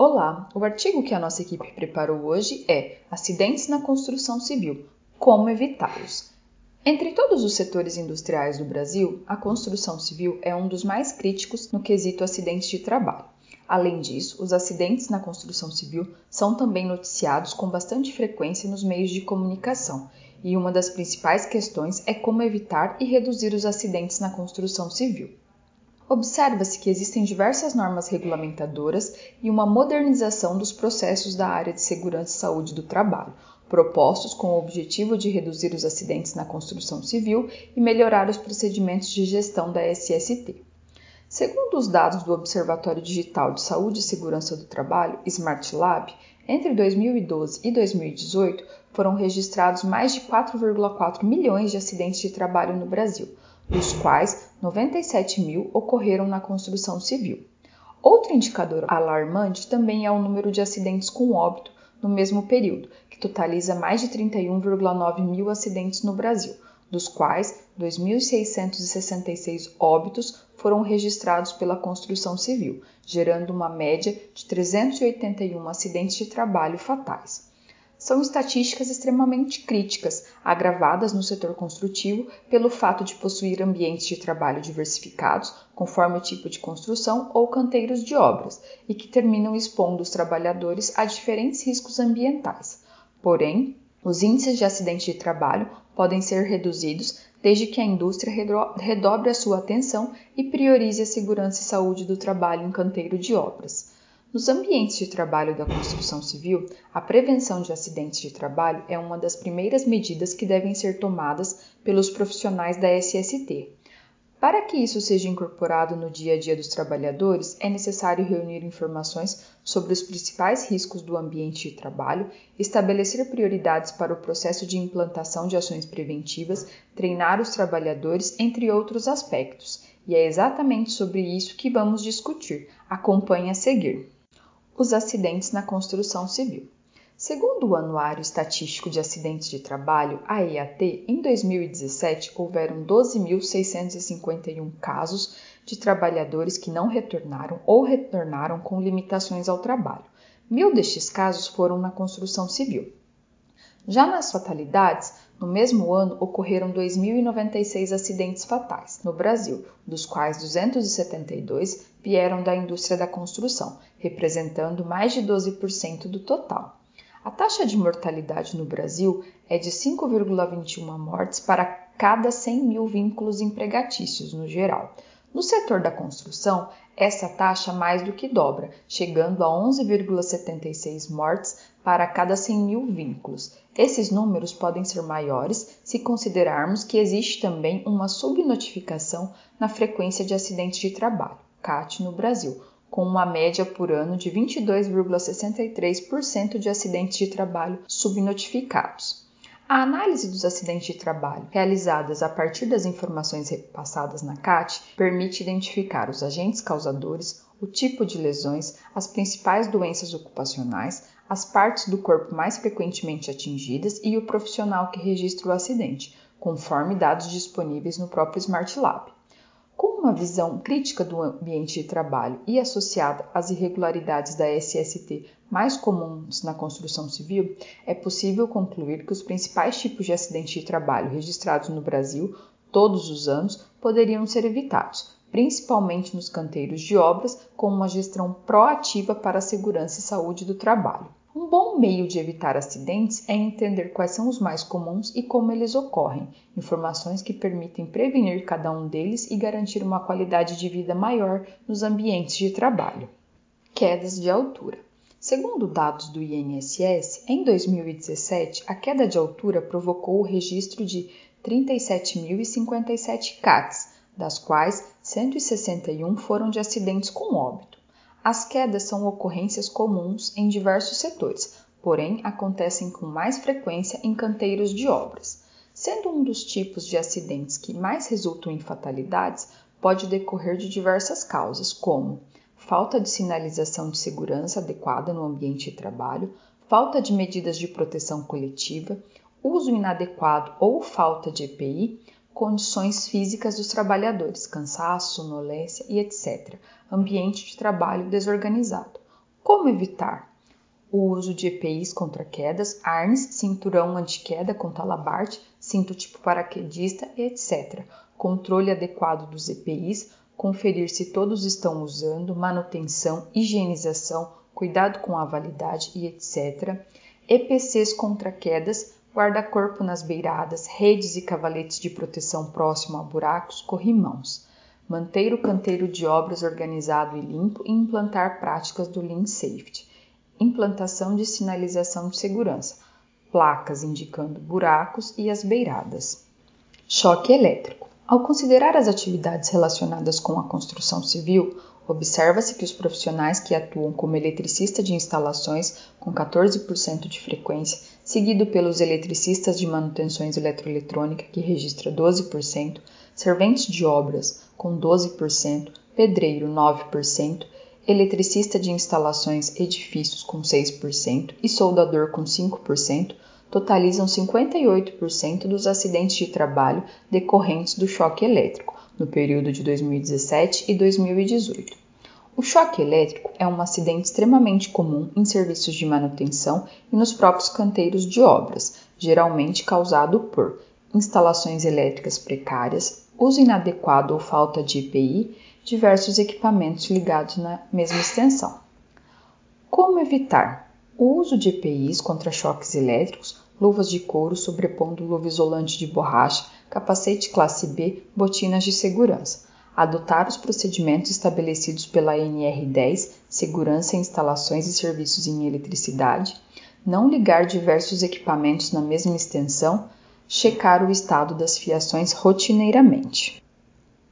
Olá, o artigo que a nossa equipe preparou hoje é Acidentes na construção civil como evitá-los. Entre todos os setores industriais do Brasil, a construção civil é um dos mais críticos no quesito acidentes de trabalho. Além disso, os acidentes na construção civil são também noticiados com bastante frequência nos meios de comunicação, e uma das principais questões é como evitar e reduzir os acidentes na construção civil. Observa-se que existem diversas normas regulamentadoras e uma modernização dos processos da área de segurança e saúde do trabalho, propostos com o objetivo de reduzir os acidentes na construção civil e melhorar os procedimentos de gestão da SST. Segundo os dados do Observatório Digital de Saúde e Segurança do Trabalho, Smart Lab, entre 2012 e 2018 foram registrados mais de 4,4 milhões de acidentes de trabalho no Brasil, dos quais 97 mil ocorreram na construção civil. Outro indicador alarmante também é o número de acidentes com óbito no mesmo período, que totaliza mais de 31,9 mil acidentes no Brasil, dos quais 2.666 óbitos foram registrados pela construção civil, gerando uma média de 381 acidentes de trabalho fatais são estatísticas extremamente críticas, agravadas no setor construtivo pelo fato de possuir ambientes de trabalho diversificados, conforme o tipo de construção ou canteiros de obras, e que terminam expondo os trabalhadores a diferentes riscos ambientais. Porém, os índices de acidente de trabalho podem ser reduzidos desde que a indústria redobre a sua atenção e priorize a segurança e saúde do trabalho em canteiro de obras. Nos ambientes de trabalho da construção civil, a prevenção de acidentes de trabalho é uma das primeiras medidas que devem ser tomadas pelos profissionais da SST. Para que isso seja incorporado no dia a dia dos trabalhadores, é necessário reunir informações sobre os principais riscos do ambiente de trabalho, estabelecer prioridades para o processo de implantação de ações preventivas, treinar os trabalhadores, entre outros aspectos. E é exatamente sobre isso que vamos discutir. Acompanhe a seguir os acidentes na construção civil. Segundo o Anuário Estatístico de Acidentes de Trabalho, AEAT, em 2017 houveram 12.651 casos de trabalhadores que não retornaram ou retornaram com limitações ao trabalho. Mil destes casos foram na construção civil. Já nas fatalidades, no mesmo ano ocorreram 2.096 acidentes fatais no Brasil, dos quais 272 vieram da indústria da construção, representando mais de 12% do total. A taxa de mortalidade no Brasil é de 5,21 mortes para cada 100 mil vínculos empregatícios no geral. No setor da construção, essa taxa mais do que dobra, chegando a 11,76 mortes para cada 100 mil vínculos. Esses números podem ser maiores se considerarmos que existe também uma subnotificação na frequência de acidentes de trabalho, CAT, no Brasil, com uma média por ano de 22,63% de acidentes de trabalho subnotificados. A análise dos acidentes de trabalho, realizadas a partir das informações repassadas na CAT, permite identificar os agentes causadores, o tipo de lesões, as principais doenças ocupacionais, as partes do corpo mais frequentemente atingidas e o profissional que registra o acidente, conforme dados disponíveis no próprio Smart Lab. Com uma visão crítica do ambiente de trabalho e associada às irregularidades da SST mais comuns na construção civil, é possível concluir que os principais tipos de acidente de trabalho registrados no Brasil todos os anos poderiam ser evitados, principalmente nos canteiros de obras, com uma gestão proativa para a segurança e saúde do trabalho. Um bom meio de evitar acidentes é entender quais são os mais comuns e como eles ocorrem, informações que permitem prevenir cada um deles e garantir uma qualidade de vida maior nos ambientes de trabalho. Quedas de altura. Segundo dados do INSS, em 2017, a queda de altura provocou o registro de 37.057 CATs, das quais 161 foram de acidentes com óbito. As quedas são ocorrências comuns em diversos setores, porém acontecem com mais frequência em canteiros de obras. Sendo um dos tipos de acidentes que mais resultam em fatalidades, pode decorrer de diversas causas, como falta de sinalização de segurança adequada no ambiente de trabalho, falta de medidas de proteção coletiva, uso inadequado ou falta de EPI, condições físicas dos trabalhadores, cansaço, sonolência e etc., ambiente de trabalho desorganizado. Como evitar? O uso de EPIs contra quedas, arnes, cinturão antiqueda com talabarte, cinto tipo paraquedista, etc. Controle adequado dos EPIs, conferir se todos estão usando, manutenção, higienização, cuidado com a validade e etc. EPCs contra quedas, guarda-corpo nas beiradas, redes e cavaletes de proteção próximo a buracos, corrimãos. Manter o canteiro de obras organizado e limpo e implantar práticas do Lean Safety. Implantação de sinalização de segurança, placas indicando buracos e as beiradas. Choque elétrico. Ao considerar as atividades relacionadas com a construção civil, observa-se que os profissionais que atuam como eletricista de instalações, com 14% de frequência, seguido pelos eletricistas de manutenções eletroeletrônica, que registra 12%, serventes de obras, com 12%, pedreiro, 9%, eletricista de instalações, edifícios, com 6% e soldador, com 5%, totalizam 58% dos acidentes de trabalho decorrentes do choque elétrico no período de 2017 e 2018. O choque elétrico é um acidente extremamente comum em serviços de manutenção e nos próprios canteiros de obras, geralmente causado por instalações elétricas precárias, uso inadequado ou falta de EPI, diversos equipamentos ligados na mesma extensão. Como evitar? O uso de EPIs contra choques elétricos, luvas de couro sobrepondo luva isolante de borracha, capacete classe B, botinas de segurança. Adotar os procedimentos estabelecidos pela NR10, Segurança em Instalações e Serviços em Eletricidade. Não ligar diversos equipamentos na mesma extensão. Checar o estado das fiações rotineiramente.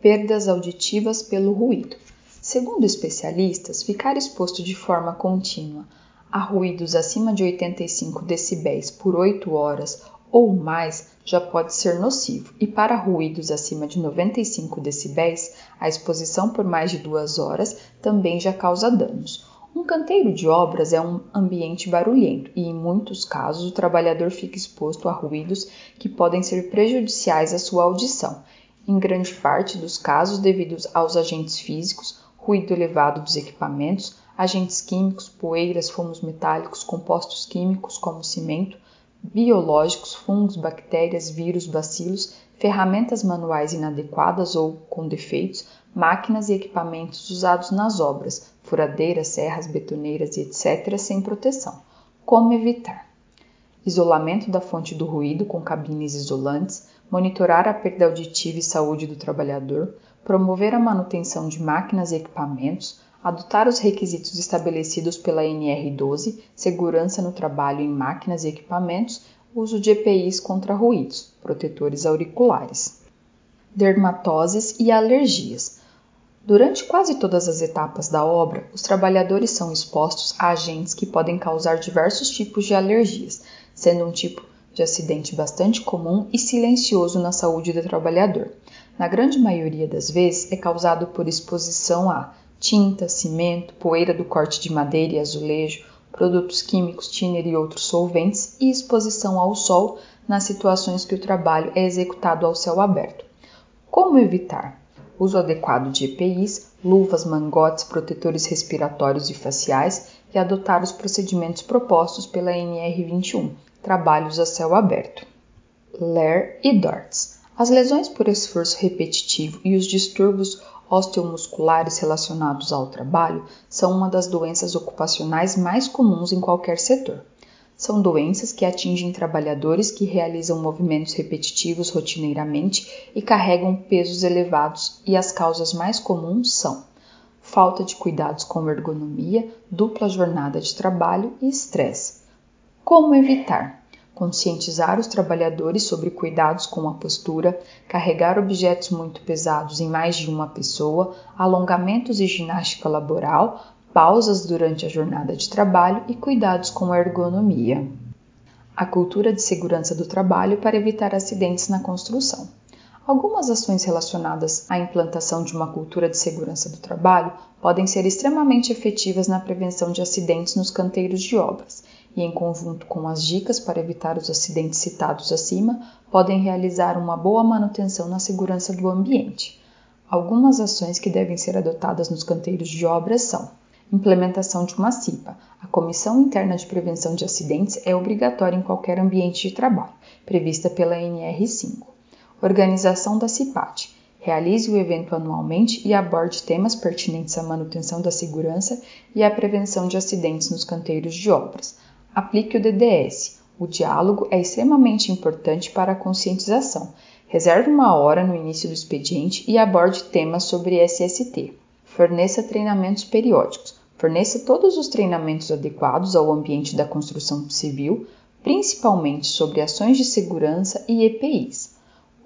Perdas auditivas pelo ruído. Segundo especialistas, ficar exposto de forma contínua a ruídos acima de 85 decibéis por 8 horas ou mais já pode ser nocivo, e para ruídos acima de 95 decibéis, a exposição por mais de duas horas também já causa danos. Um canteiro de obras é um ambiente barulhento e, em muitos casos, o trabalhador fica exposto a ruídos que podem ser prejudiciais à sua audição, em grande parte dos casos devido aos agentes físicos, ruído elevado dos equipamentos, agentes químicos, poeiras, fumos metálicos, compostos químicos como cimento, biológicos, fungos, bactérias, vírus, bacilos, ferramentas manuais inadequadas ou com defeitos, máquinas e equipamentos usados nas obras, furadeiras, serras, betoneiras e etc., sem proteção. Como evitar? Isolamento da fonte do ruído com cabines isolantes, monitorar a perda auditiva e saúde do trabalhador, promover a manutenção de máquinas e equipamentos, adotar os requisitos estabelecidos pela NR12, segurança no trabalho em máquinas e equipamentos, uso de EPIs contra ruídos, protetores auriculares. Dermatoses e alergias. Durante quase todas as etapas da obra, os trabalhadores são expostos a agentes que podem causar diversos tipos de alergias, sendo um tipo de acidente bastante comum e silencioso na saúde do trabalhador. Na grande maioria das vezes, é causado por exposição a tinta, cimento, poeira do corte de madeira e azulejo, produtos químicos, thinner e outros solventes e exposição ao sol nas situações que o trabalho é executado ao céu aberto. Como evitar? Uso adequado de EPIs, luvas, mangotes, protetores respiratórios e faciais e adotar os procedimentos propostos pela NR21, trabalhos a céu aberto. LER e DORTS. As lesões por esforço repetitivo e os distúrbios osteomusculares relacionados ao trabalho são uma das doenças ocupacionais mais comuns em qualquer setor. São doenças que atingem trabalhadores que realizam movimentos repetitivos rotineiramente e carregam pesos elevados, e as causas mais comuns são falta de cuidados com ergonomia, dupla jornada de trabalho e estresse. Como evitar? Conscientizar os trabalhadores sobre cuidados com a postura, carregar objetos muito pesados em mais de uma pessoa, alongamentos e ginástica laboral, pausas durante a jornada de trabalho e cuidados com a ergonomia. A cultura de segurança do trabalho para evitar acidentes na construção. Algumas ações relacionadas à implantação de uma cultura de segurança do trabalho podem ser extremamente efetivas na prevenção de acidentes nos canteiros de obras e, em conjunto com as dicas para evitar os acidentes citados acima, podem realizar uma boa manutenção na segurança do ambiente. Algumas ações que devem ser adotadas nos canteiros de obras são Implementação de uma CIPA. A Comissão Interna de Prevenção de Acidentes é obrigatória em qualquer ambiente de trabalho, prevista pela NR5. Organização da CIPAT. Realize o evento anualmente e aborde temas pertinentes à manutenção da segurança e à prevenção de acidentes nos canteiros de obras. Aplique o DDS. O diálogo é extremamente importante para a conscientização. Reserve uma hora no início do expediente e aborde temas sobre SST. Forneça treinamentos periódicos. Forneça todos os treinamentos adequados ao ambiente da construção civil, principalmente sobre ações de segurança e EPIs.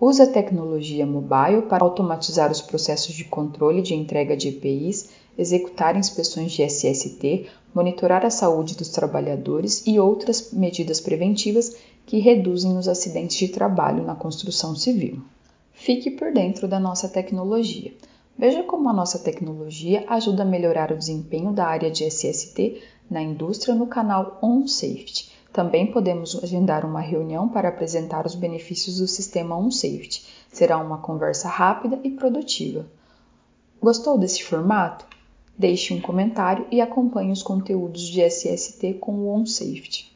Use a tecnologia mobile para automatizar os processos de controle de entrega de EPIs, executar inspeções de SST, monitorar a saúde dos trabalhadores e outras medidas preventivas que reduzem os acidentes de trabalho na construção civil. Fique por dentro da nossa tecnologia. Veja como a nossa tecnologia ajuda a melhorar o desempenho da área de SST na indústria no canal OnSafety. Também podemos agendar uma reunião para apresentar os benefícios do sistema OnSafety. Será uma conversa rápida e produtiva. Gostou desse formato? Deixe um comentário e acompanhe os conteúdos de SST com o OnSafety.